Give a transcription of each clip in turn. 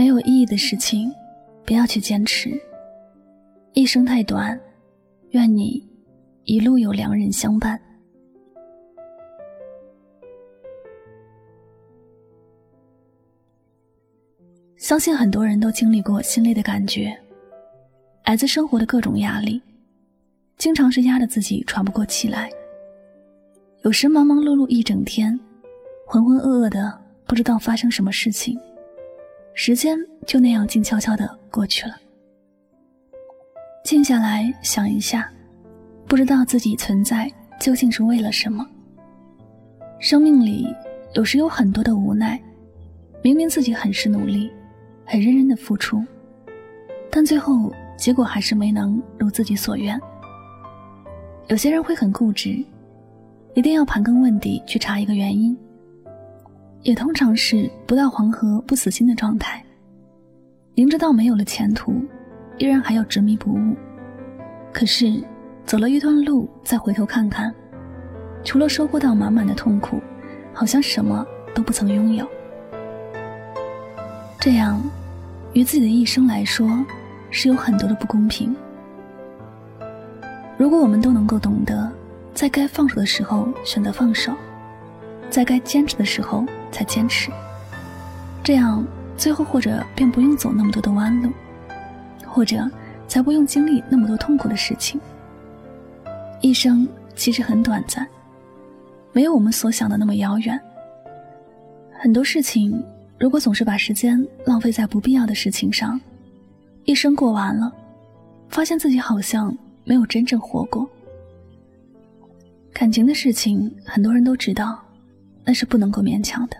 没有意义的事情，不要去坚持。一生太短，愿你一路有良人相伴。相信很多人都经历过心累的感觉，来自生活的各种压力，经常是压得自己喘不过气来。有时忙忙碌碌一整天，浑浑噩噩的，不知道发生什么事情。时间就那样静悄悄的过去了。静下来想一下，不知道自己存在究竟是为了什么。生命里有时有很多的无奈，明明自己很是努力，很认真的付出，但最后结果还是没能如自己所愿。有些人会很固执，一定要盘根问底去查一个原因。也通常是不到黄河不死心的状态，明知道没有了前途，依然还要执迷不悟。可是走了一段路，再回头看看，除了收获到满满的痛苦，好像什么都不曾拥有。这样，于自己的一生来说，是有很多的不公平。如果我们都能够懂得，在该放手的时候选择放手，在该坚持的时候。才坚持，这样最后或者便不用走那么多的弯路，或者才不用经历那么多痛苦的事情。一生其实很短暂，没有我们所想的那么遥远。很多事情，如果总是把时间浪费在不必要的事情上，一生过完了，发现自己好像没有真正活过。感情的事情，很多人都知道。那是不能够勉强的。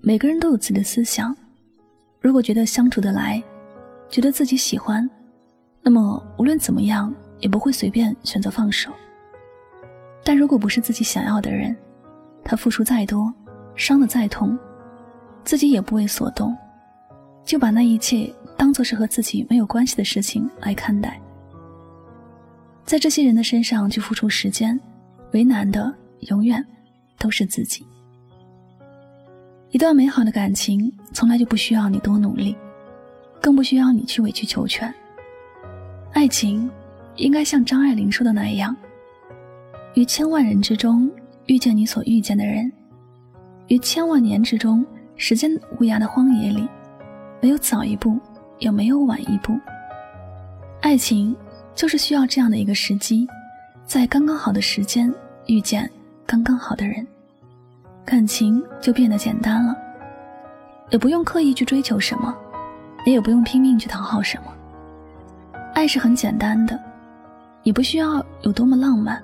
每个人都有自己的思想，如果觉得相处得来，觉得自己喜欢，那么无论怎么样也不会随便选择放手。但如果不是自己想要的人，他付出再多，伤得再痛，自己也不为所动，就把那一切当做是和自己没有关系的事情来看待。在这些人的身上去付出时间，为难的永远。都是自己。一段美好的感情从来就不需要你多努力，更不需要你去委曲求全。爱情应该像张爱玲说的那样：于千万人之中遇见你所遇见的人，于千万年之中时间无涯的荒野里，没有早一步，也没有晚一步。爱情就是需要这样的一个时机，在刚刚好的时间遇见。刚刚好的人，感情就变得简单了，也不用刻意去追求什么，你也不用拼命去讨好什么。爱是很简单的，你不需要有多么浪漫，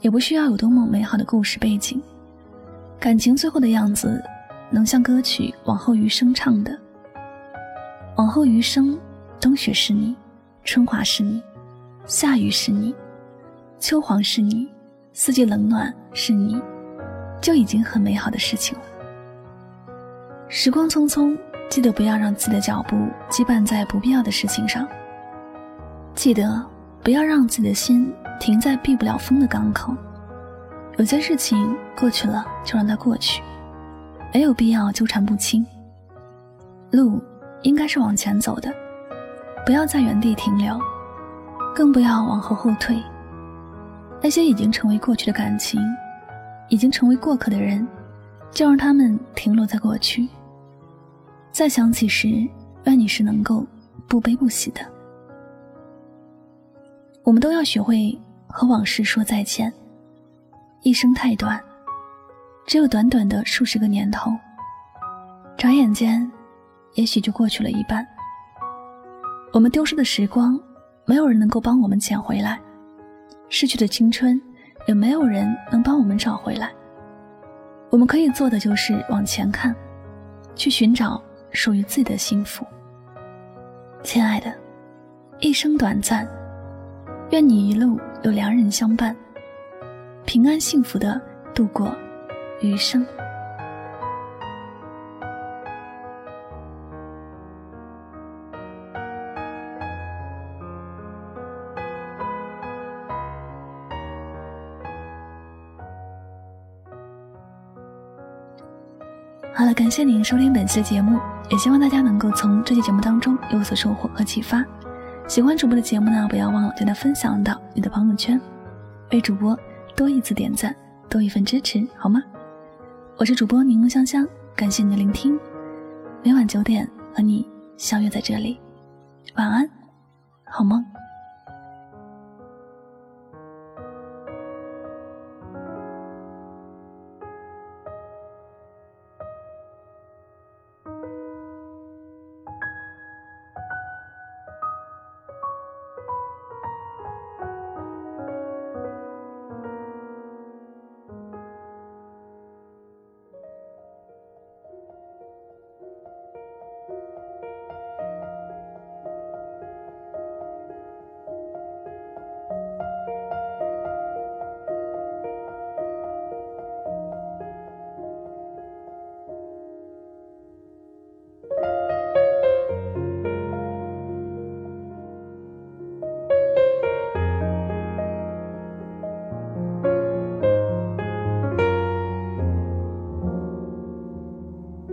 也不需要有多么美好的故事背景。感情最后的样子，能像歌曲《往后余生》唱的：“往后余生，冬雪是你，春华是你，夏雨是你，秋黄是你。”四季冷暖是你，就已经很美好的事情了。时光匆匆，记得不要让自己的脚步羁绊在不必要的事情上。记得不要让自己的心停在避不了风的港口。有些事情过去了就让它过去，没有必要纠缠不清。路应该是往前走的，不要在原地停留，更不要往后后退。那些已经成为过去的感情，已经成为过客的人，就让他们停留在过去。再想起时，愿你是能够不悲不喜的。我们都要学会和往事说再见。一生太短，只有短短的数十个年头，转眼间，也许就过去了一半。我们丢失的时光，没有人能够帮我们捡回来；逝去的青春，也没有人能帮我们找回来。我们可以做的就是往前看，去寻找属于自己的幸福。亲爱的，一生短暂，愿你一路有良人相伴，平安幸福的度过余生。好了，感谢您收听本期的节目，也希望大家能够从这期节目当中有所收获和启发。喜欢主播的节目呢，不要忘了将它分享到你的朋友圈，为主播多一次点赞，多一份支持，好吗？我是主播柠檬香香，感谢你的聆听，每晚九点和你相约在这里，晚安，好梦。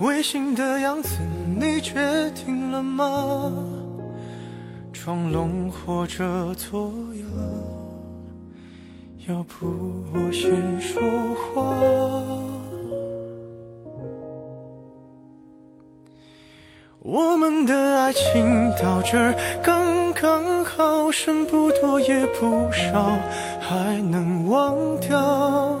违心的样子你决定了吗？装聋或者作哑。要不我先说话。我们的爱情到这儿刚刚好，剩不多也不少，还能忘掉。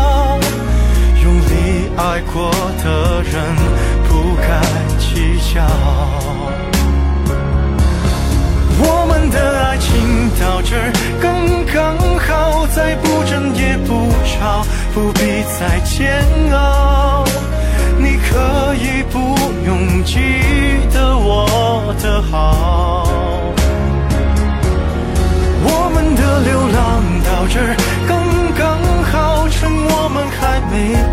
爱过的人，不该。计较，我们的爱情到这儿刚刚好，再不争也不吵，不必再煎熬。你可以不用记得我的好。我们的流浪到这儿